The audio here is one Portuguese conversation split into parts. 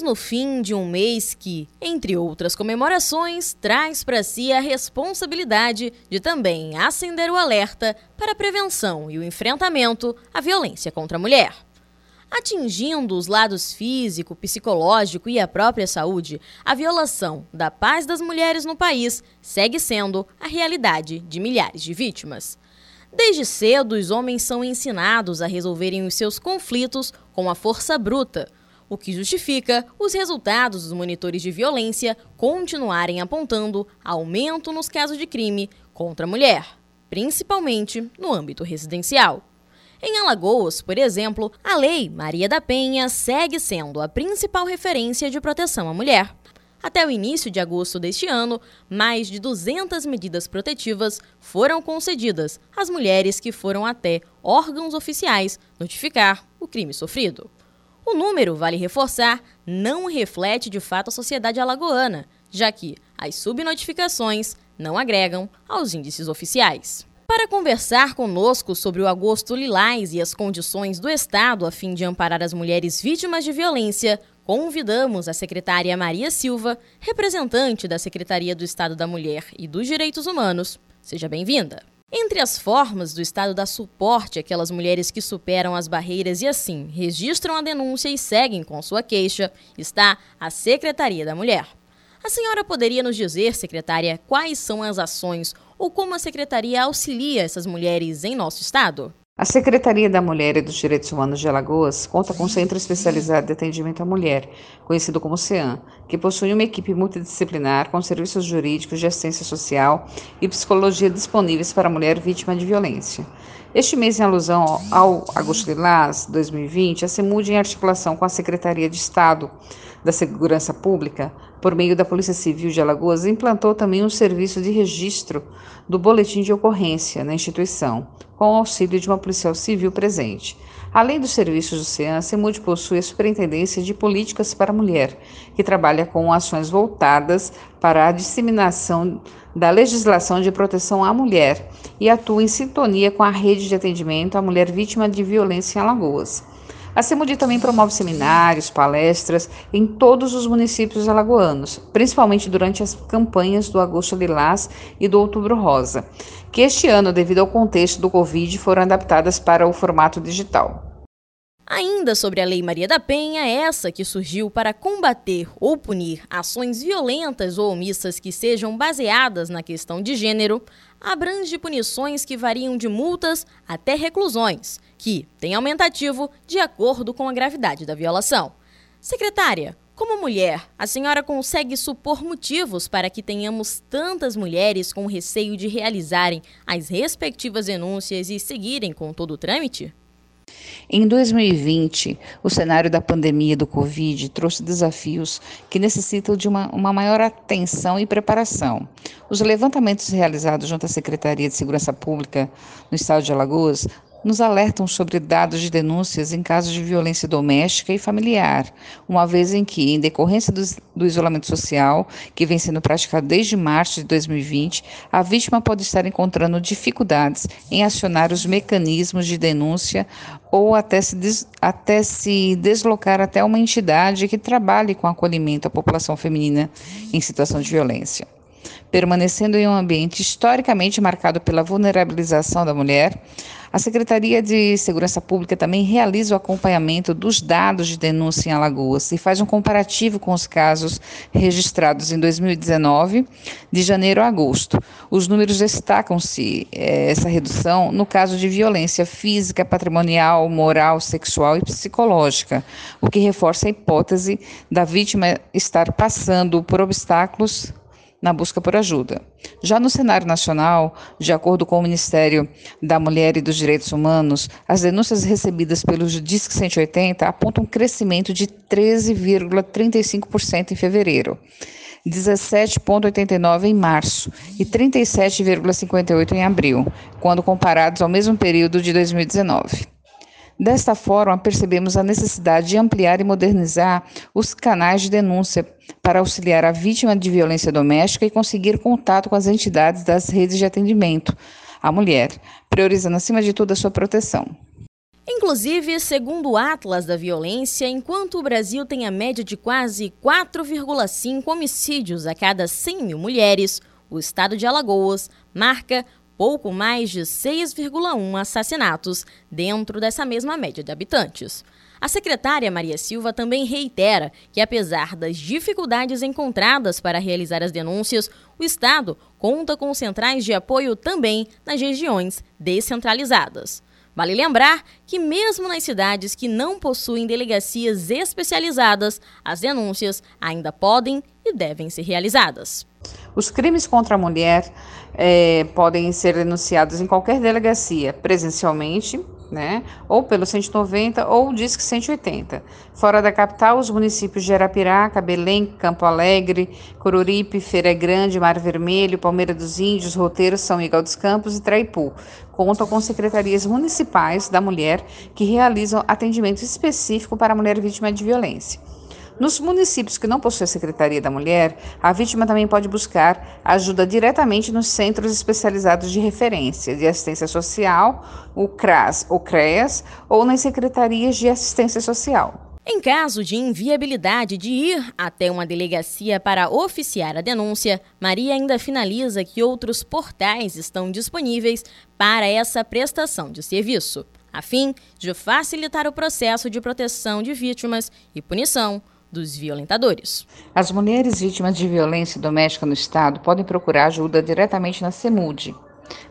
Estamos no fim de um mês que, entre outras comemorações, traz para si a responsabilidade de também acender o alerta para a prevenção e o enfrentamento à violência contra a mulher. Atingindo os lados físico, psicológico e a própria saúde, a violação da paz das mulheres no país segue sendo a realidade de milhares de vítimas. Desde cedo, os homens são ensinados a resolverem os seus conflitos com a força bruta o que justifica os resultados dos monitores de violência continuarem apontando aumento nos casos de crime contra a mulher, principalmente no âmbito residencial. Em Alagoas, por exemplo, a Lei Maria da Penha segue sendo a principal referência de proteção à mulher. Até o início de agosto deste ano, mais de 200 medidas protetivas foram concedidas às mulheres que foram até órgãos oficiais notificar o crime sofrido. O número, vale reforçar, não reflete de fato a sociedade alagoana, já que as subnotificações não agregam aos índices oficiais. Para conversar conosco sobre o agosto lilás e as condições do Estado a fim de amparar as mulheres vítimas de violência, convidamos a secretária Maria Silva, representante da Secretaria do Estado da Mulher e dos Direitos Humanos. Seja bem-vinda. Entre as formas do Estado dar suporte àquelas mulheres que superam as barreiras e assim registram a denúncia e seguem com sua queixa, está a Secretaria da Mulher. A senhora poderia nos dizer, secretária, quais são as ações ou como a secretaria auxilia essas mulheres em nosso estado? A Secretaria da Mulher e dos Direitos Humanos de Alagoas conta com um Centro Especializado de Atendimento à Mulher, conhecido como CEAM, que possui uma equipe multidisciplinar com serviços jurídicos de assistência social e psicologia disponíveis para a mulher vítima de violência. Este mês, em alusão ao Agosto Lilás 2020, a CEMUD, em articulação com a Secretaria de Estado da Segurança Pública, por meio da Polícia Civil de Alagoas, implantou também um serviço de registro do boletim de ocorrência na instituição, com o auxílio de uma policial civil presente. Além dos serviços do CEAN, a CEMUD possui a Superintendência de Políticas para a Mulher, que trabalha com ações voltadas para a disseminação da legislação de proteção à mulher e atua em sintonia com a rede de atendimento à mulher vítima de violência em Alagoas. A CEMUDI também promove seminários, palestras em todos os municípios alagoanos, principalmente durante as campanhas do Agosto Lilás e do Outubro Rosa, que este ano, devido ao contexto do Covid, foram adaptadas para o formato digital. Ainda sobre a Lei Maria da Penha, essa que surgiu para combater ou punir ações violentas ou omissas que sejam baseadas na questão de gênero, abrange punições que variam de multas até reclusões, que têm aumentativo de acordo com a gravidade da violação. Secretária, como mulher, a senhora consegue supor motivos para que tenhamos tantas mulheres com receio de realizarem as respectivas denúncias e seguirem com todo o trâmite? Em 2020, o cenário da pandemia do Covid trouxe desafios que necessitam de uma, uma maior atenção e preparação. Os levantamentos realizados junto à Secretaria de Segurança Pública no estado de Alagoas nos alertam sobre dados de denúncias em casos de violência doméstica e familiar, uma vez em que, em decorrência do, do, isolamento social, que vem sendo praticado desde março de 2020, a vítima pode estar encontrando dificuldades em acionar os mecanismos de denúncia ou até se, des, até se deslocar até uma entidade que trabalhe com acolhimento à população feminina em situação de violência permanecendo em um ambiente historicamente marcado pela vulnerabilização da mulher, a Secretaria de Segurança Pública também realiza o acompanhamento dos dados de denúncia em Alagoas e faz um comparativo com os casos registrados em 2019, de janeiro a agosto. Os números destacam-se é, essa redução no caso de violência física, patrimonial, moral, sexual e psicológica, o que reforça a hipótese da vítima estar passando por obstáculos na busca por ajuda. Já no cenário nacional, de acordo com o Ministério da Mulher e dos Direitos Humanos, as denúncias recebidas pelo DISC 180 apontam um crescimento de 13,35% em fevereiro. 17,89 em março e 37,58 em abril, quando comparados ao mesmo período de 2019. Desta forma, percebemos a necessidade de ampliar e modernizar os canais de denúncia para auxiliar a vítima de violência doméstica e conseguir contato com as entidades das redes de atendimento à mulher, priorizando acima de tudo a sua proteção. Inclusive, segundo o Atlas da Violência, enquanto o Brasil tem a média de quase 4,5 homicídios a cada 100 mil mulheres, o estado de Alagoas marca pouco mais de 6,1 assassinatos dentro dessa mesma média de habitantes. A secretária Maria Silva também reitera que, apesar das dificuldades encontradas para realizar as denúncias, o Estado conta com centrais de apoio também nas regiões descentralizadas. Vale lembrar que, mesmo nas cidades que não possuem delegacias especializadas, as denúncias ainda podem e devem ser realizadas. Os crimes contra a mulher é, podem ser denunciados em qualquer delegacia, presencialmente, né, ou pelo 190 ou Disque 180. Fora da capital, os municípios de Arapiraca, Belém, Campo Alegre, Coruripe, Feira Grande, Mar Vermelho, Palmeira dos Índios, Roteiro, São Miguel dos Campos e Traipu contam com secretarias municipais da mulher que realizam atendimento específico para a mulher vítima de violência. Nos municípios que não possuem Secretaria da Mulher, a vítima também pode buscar ajuda diretamente nos centros especializados de referência de assistência social, o CRAS ou CREAS, ou nas secretarias de assistência social. Em caso de inviabilidade de ir até uma delegacia para oficiar a denúncia, Maria ainda finaliza que outros portais estão disponíveis para essa prestação de serviço, a fim de facilitar o processo de proteção de vítimas e punição dos violentadores. As mulheres vítimas de violência doméstica no Estado podem procurar ajuda diretamente na CEMUD,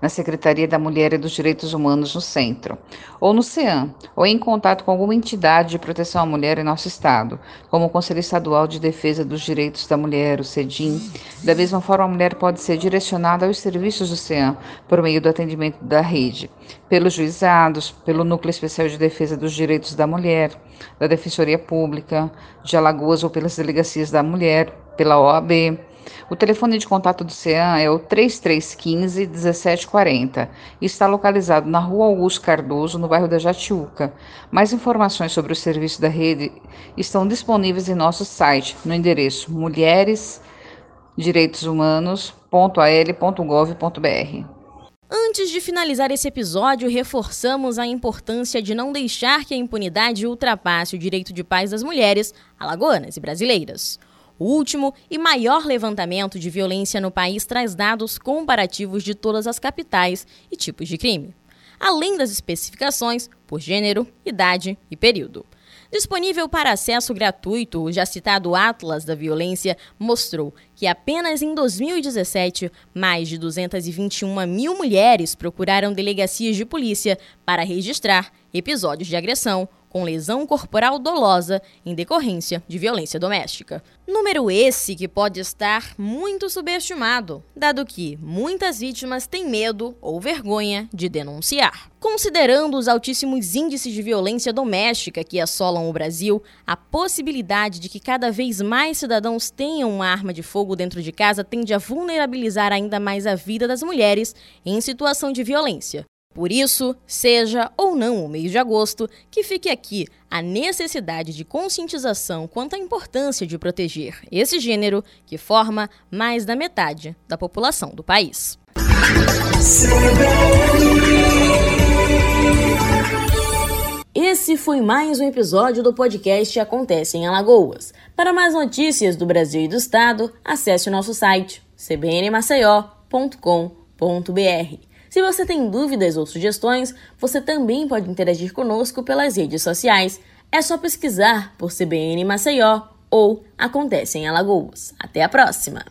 na Secretaria da Mulher e dos Direitos Humanos no Centro, ou no CEAM, ou em contato com alguma entidade de proteção à mulher em nosso Estado, como o Conselho Estadual de Defesa dos Direitos da Mulher, o CEDIM. Da mesma forma, a mulher pode ser direcionada aos serviços do CEAM por meio do atendimento da rede, pelos juizados, pelo Núcleo Especial de Defesa dos Direitos da Mulher, da Defensoria Pública de Alagoas ou pelas delegacias da mulher, pela OAB o telefone de contato do CEAM é o 3315 1740 e está localizado na Rua Augusto Cardoso, no bairro da Jatiuca. Mais informações sobre o serviço da rede estão disponíveis em nosso site, no endereço mulheresdireitoshumanos.al.gov.br. Antes de finalizar esse episódio, reforçamos a importância de não deixar que a impunidade ultrapasse o direito de paz das mulheres, alagoanas e brasileiras. O último e maior levantamento de violência no país traz dados comparativos de todas as capitais e tipos de crime, além das especificações por gênero, idade e período. Disponível para acesso gratuito, o já citado Atlas da Violência mostrou que apenas em 2017, mais de 221 mil mulheres procuraram delegacias de polícia para registrar episódios de agressão com lesão corporal dolosa em decorrência de violência doméstica. Número esse que pode estar muito subestimado, dado que muitas vítimas têm medo ou vergonha de denunciar. Considerando os altíssimos índices de violência doméstica que assolam o Brasil, a possibilidade de que cada vez mais cidadãos tenham uma arma de fogo dentro de casa tende a vulnerabilizar ainda mais a vida das mulheres em situação de violência. Por isso, seja ou não o mês de agosto, que fique aqui a necessidade de conscientização quanto à importância de proteger esse gênero que forma mais da metade da população do país. Esse foi mais um episódio do podcast Acontece em Alagoas. Para mais notícias do Brasil e do Estado, acesse o nosso site cbnmaceió.com.br. Se você tem dúvidas ou sugestões, você também pode interagir conosco pelas redes sociais. É só pesquisar por CBN Maceió ou Acontece em Alagoas. Até a próxima!